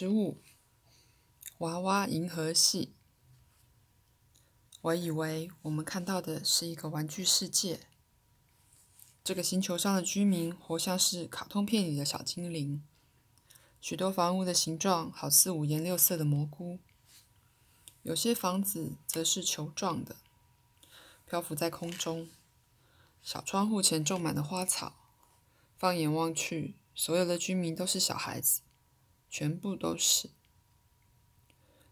十五，娃娃银河系。我以为我们看到的是一个玩具世界。这个星球上的居民活像是卡通片里的小精灵，许多房屋的形状好似五颜六色的蘑菇，有些房子则是球状的，漂浮在空中。小窗户前种满了花草，放眼望去，所有的居民都是小孩子。全部都是。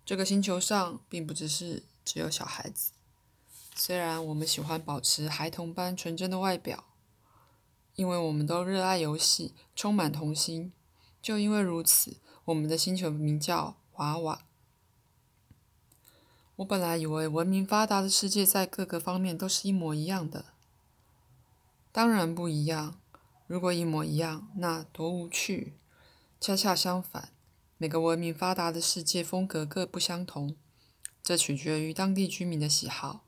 这个星球上并不只是只有小孩子，虽然我们喜欢保持孩童般纯真的外表，因为我们都热爱游戏，充满童心。就因为如此，我们的星球名叫娃娃。我本来以为文明发达的世界在各个方面都是一模一样的，当然不一样。如果一模一样，那多无趣。恰恰相反，每个文明发达的世界风格各不相同，这取决于当地居民的喜好。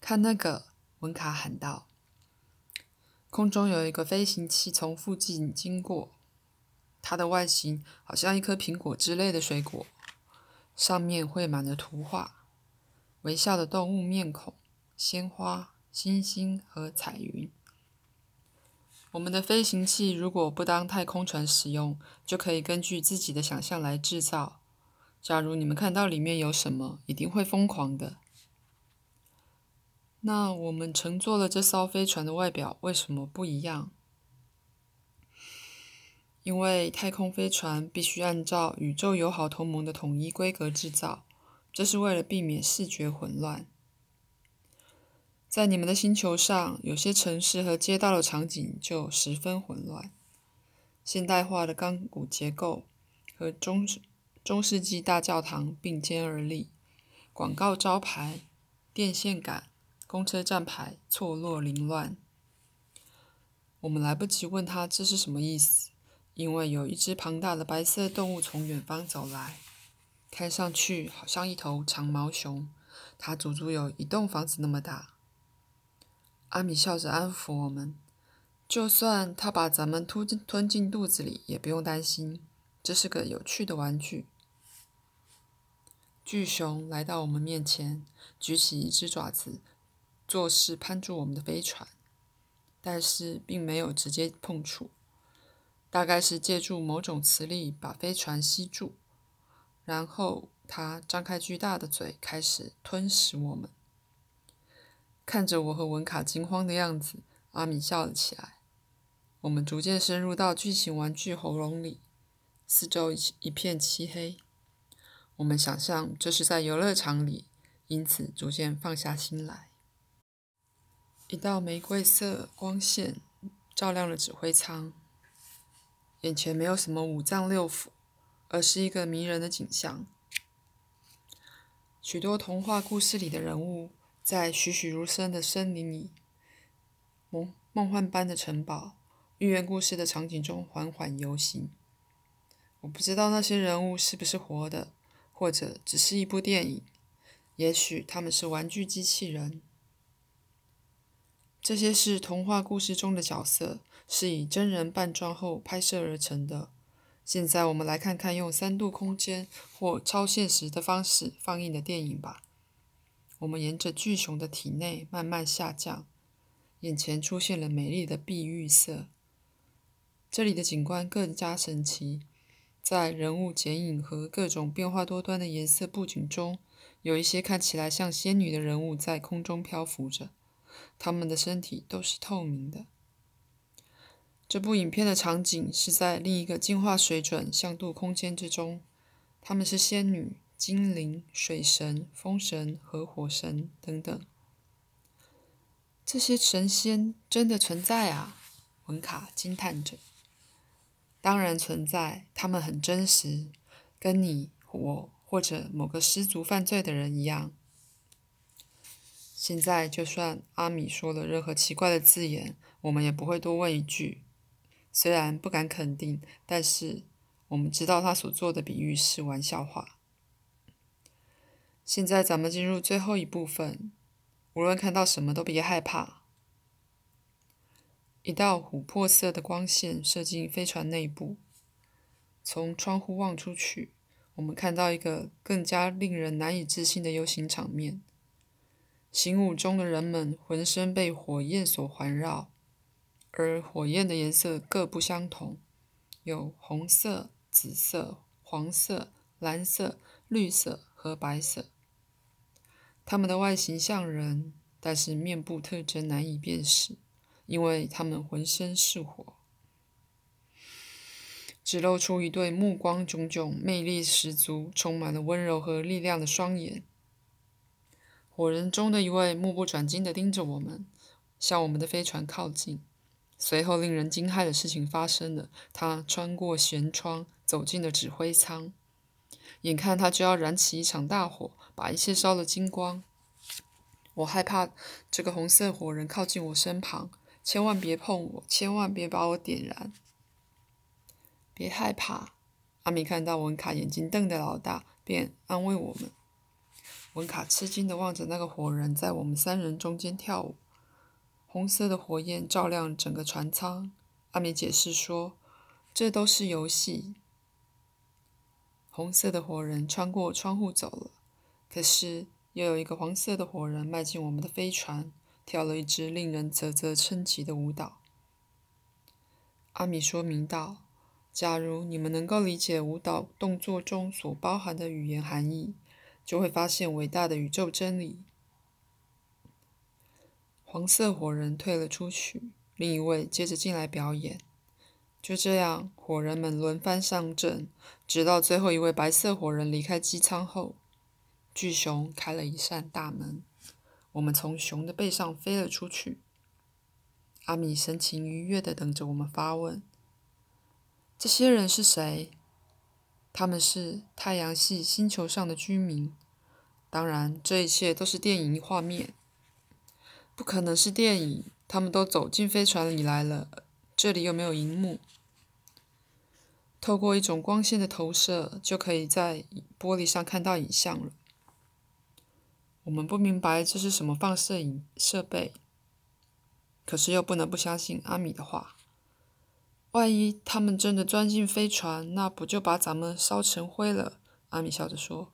看那个，文卡喊道：“空中有一个飞行器从附近经过，它的外形好像一颗苹果之类的水果，上面绘满了图画，微笑的动物面孔、鲜花、星星和彩云。”我们的飞行器如果不当太空船使用，就可以根据自己的想象来制造。假如你们看到里面有什么，一定会疯狂的。那我们乘坐了这艘飞船的外表为什么不一样？因为太空飞船必须按照宇宙友好同盟的统一规格制造，这是为了避免视觉混乱。在你们的星球上，有些城市和街道的场景就十分混乱。现代化的钢骨结构和中中世纪大教堂并肩而立，广告招牌、电线杆、公车站牌错落凌乱。我们来不及问他这是什么意思，因为有一只庞大的白色动物从远方走来，看上去好像一头长毛熊，它足足有一栋房子那么大。阿米笑着安抚我们：“就算他把咱们吞吞进肚子里，也不用担心，这是个有趣的玩具。”巨熊来到我们面前，举起一只爪子，作势攀住我们的飞船，但是并没有直接碰触，大概是借助某种磁力把飞船吸住，然后它张开巨大的嘴，开始吞食我们。看着我和文卡惊慌的样子，阿米笑了起来。我们逐渐深入到巨型玩具喉咙里，四周一一片漆黑。我们想象这是在游乐场里，因此逐渐放下心来。一道玫瑰色光线照亮了指挥舱，眼前没有什么五脏六腑，而是一个迷人的景象。许多童话故事里的人物。在栩栩如生的森林里，梦梦幻般的城堡，寓言故事的场景中缓缓游行。我不知道那些人物是不是活的，或者只是一部电影。也许他们是玩具机器人。这些是童话故事中的角色，是以真人扮装后拍摄而成的。现在我们来看看用三度空间或超现实的方式放映的电影吧。我们沿着巨熊的体内慢慢下降，眼前出现了美丽的碧玉色。这里的景观更加神奇，在人物剪影和各种变化多端的颜色布景中，有一些看起来像仙女的人物在空中漂浮着，他们的身体都是透明的。这部影片的场景是在另一个进化水准向度空间之中，他们是仙女。精灵、水神、风神和火神等等，这些神仙真的存在啊！文卡惊叹着。当然存在，他们很真实，跟你、我或者某个失足犯罪的人一样。现在，就算阿米说了任何奇怪的字眼，我们也不会多问一句。虽然不敢肯定，但是我们知道他所做的比喻是玩笑话。现在咱们进入最后一部分，无论看到什么都别害怕。一道琥珀色的光线射进飞船内部，从窗户望出去，我们看到一个更加令人难以置信的游行场面。行舞中的人们浑身被火焰所环绕，而火焰的颜色各不相同，有红色、紫色、黄色、蓝色、绿色和白色。他们的外形像人，但是面部特征难以辨识，因为他们浑身是火，只露出一对目光炯炯、魅力十足、充满了温柔和力量的双眼。火人中的一位目不转睛地盯着我们，向我们的飞船靠近。随后，令人惊骇的事情发生了：他穿过舷窗，走进了指挥舱。眼看他就要燃起一场大火，把一切烧得精光。我害怕这个红色火人靠近我身旁，千万别碰我，千万别把我点燃。别害怕，阿米看到文卡眼睛瞪得老大，便安慰我们。文卡吃惊地望着那个火人，在我们三人中间跳舞。红色的火焰照亮整个船舱。阿米解释说：“这都是游戏。”红色的火人穿过窗户走了，可是又有一个黄色的火人迈进我们的飞船，跳了一支令人啧啧称奇的舞蹈。阿米说明道：“假如你们能够理解舞蹈动作中所包含的语言含义。”就会发现伟大的宇宙真理。黄色火人退了出去，另一位接着进来表演。就这样，火人们轮番上阵，直到最后一位白色火人离开机舱后，巨熊开了一扇大门，我们从熊的背上飞了出去。阿米神情愉悦地等着我们发问：“这些人是谁？”他们是太阳系星球上的居民。当然，这一切都是电影画面，不可能是电影。他们都走进飞船里来了，这里又没有荧幕，透过一种光线的投射，就可以在玻璃上看到影像了。我们不明白这是什么放射影设备，可是又不能不相信阿米的话。万一他们真的钻进飞船，那不就把咱们烧成灰了？阿米笑着说：“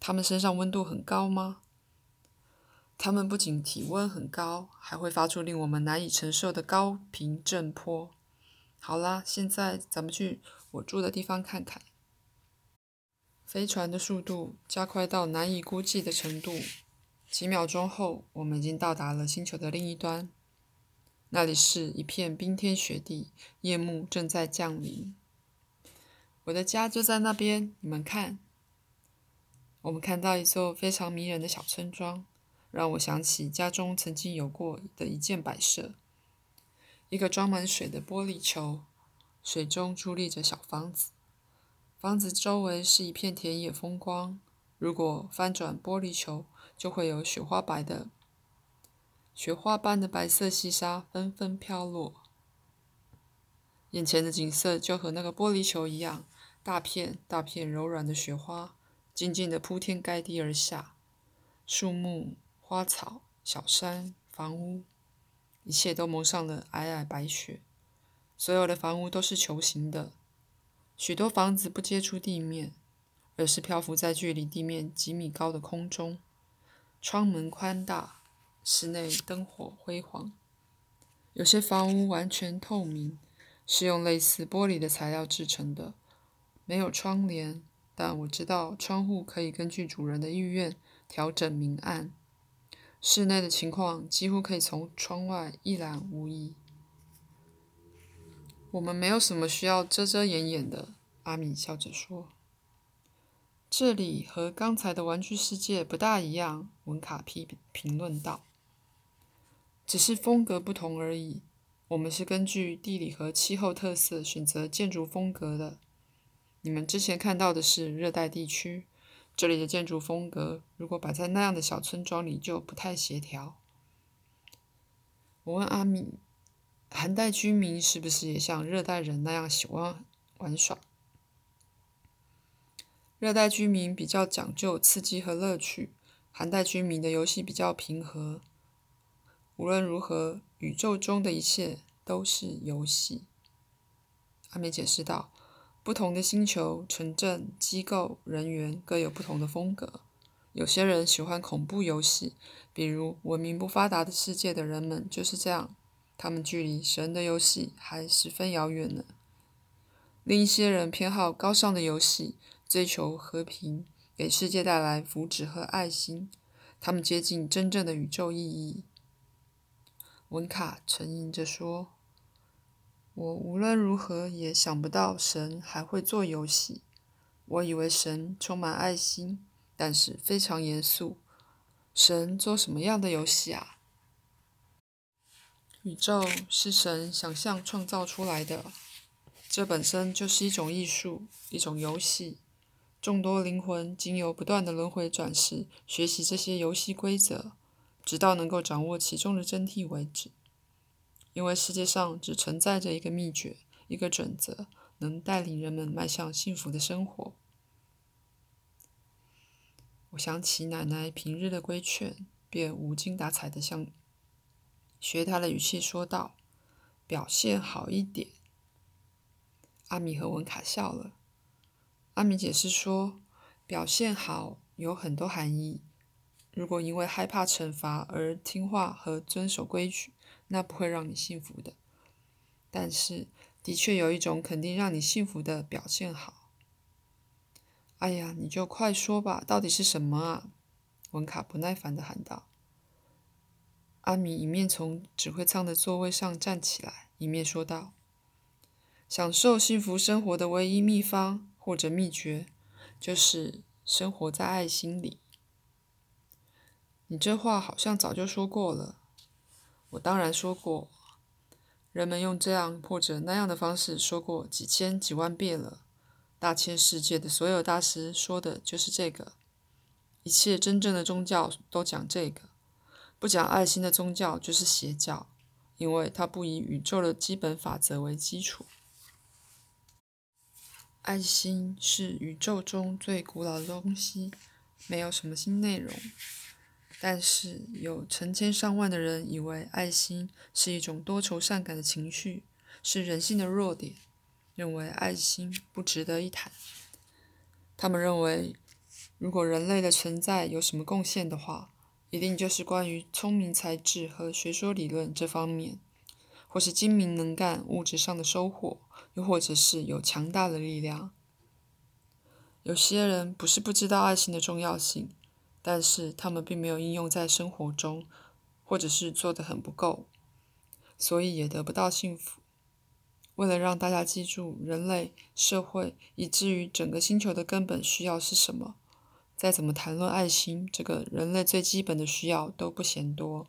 他们身上温度很高吗？他们不仅体温很高，还会发出令我们难以承受的高频震波。”好啦，现在咱们去我住的地方看看。飞船的速度加快到难以估计的程度，几秒钟后，我们已经到达了星球的另一端。那里是一片冰天雪地，夜幕正在降临。我的家就在那边，你们看。我们看到一座非常迷人的小村庄，让我想起家中曾经有过的一件摆设：一个装满水的玻璃球，水中伫立着小房子，房子周围是一片田野风光。如果翻转玻璃球，就会有雪花白的。雪花般的白色细沙纷纷飘落，眼前的景色就和那个玻璃球一样，大片大片柔软的雪花静静地铺天盖地而下，树木、花草、小山、房屋，一切都蒙上了皑皑白雪。所有的房屋都是球形的，许多房子不接触地面，而是漂浮在距离地面几米高的空中，窗门宽大。室内灯火辉煌，有些房屋完全透明，是用类似玻璃的材料制成的，没有窗帘。但我知道窗户可以根据主人的意愿调整明暗。室内的情况几乎可以从窗外一览无遗。我们没有什么需要遮遮掩掩的，阿米笑着说。这里和刚才的玩具世界不大一样，文卡批评论道。只是风格不同而已。我们是根据地理和气候特色选择建筑风格的。你们之前看到的是热带地区，这里的建筑风格如果摆在那样的小村庄里就不太协调。我问阿米，寒带居民是不是也像热带人那样喜欢玩耍？热带居民比较讲究刺激和乐趣，寒带居民的游戏比较平和。无论如何，宇宙中的一切都是游戏。阿美解释道：“不同的星球、城镇、机构、人员各有不同的风格。有些人喜欢恐怖游戏，比如文明不发达的世界的人们就是这样，他们距离神的游戏还十分遥远呢。另一些人偏好高尚的游戏，追求和平，给世界带来福祉和爱心，他们接近真正的宇宙意义。文卡沉吟着说：“我无论如何也想不到神还会做游戏。我以为神充满爱心，但是非常严肃。神做什么样的游戏啊？宇宙是神想象创造出来的。”这本身就是一种艺术，一种游戏。众多灵魂经由不断的轮回转世，学习这些游戏规则，直到能够掌握其中的真谛为止。因为世界上只存在着一个秘诀，一个准则，能带领人们迈向幸福的生活。我想起奶奶平日的规劝，便无精打采的向学她的语气说道：“表现好一点。”阿米和文卡笑了。阿米解释说：“表现好有很多含义。如果因为害怕惩罚而听话和遵守规矩，那不会让你幸福的。但是，的确有一种肯定让你幸福的表现好。”哎呀，你就快说吧，到底是什么啊？文卡不耐烦地喊道。阿米一面从指挥舱的座位上站起来，一面说道。享受幸福生活的唯一秘方或者秘诀，就是生活在爱心里。你这话好像早就说过了。我当然说过，人们用这样或者那样的方式说过几千几万遍了。大千世界的所有大师说的就是这个。一切真正的宗教都讲这个。不讲爱心的宗教就是邪教，因为它不以宇宙的基本法则为基础。爱心是宇宙中最古老的东西，没有什么新内容。但是有成千上万的人以为爱心是一种多愁善感的情绪，是人性的弱点，认为爱心不值得一谈。他们认为，如果人类的存在有什么贡献的话，一定就是关于聪明才智和学说理论这方面，或是精明能干、物质上的收获。又或者是有强大的力量。有些人不是不知道爱心的重要性，但是他们并没有应用在生活中，或者是做得很不够，所以也得不到幸福。为了让大家记住人类社会以至于整个星球的根本需要是什么，再怎么谈论爱心这个人类最基本的需要都不嫌多。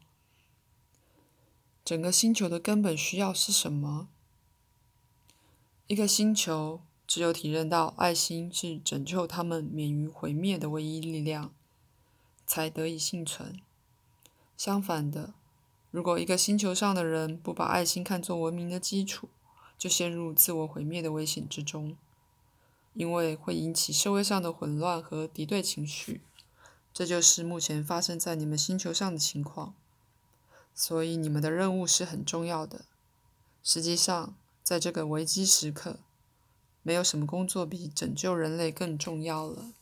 整个星球的根本需要是什么？一个星球只有体认到爱心是拯救他们免于毁灭的唯一力量，才得以幸存。相反的，如果一个星球上的人不把爱心看作文明的基础，就陷入自我毁灭的危险之中，因为会引起社会上的混乱和敌对情绪。这就是目前发生在你们星球上的情况。所以，你们的任务是很重要的。实际上，在这个危机时刻，没有什么工作比拯救人类更重要了。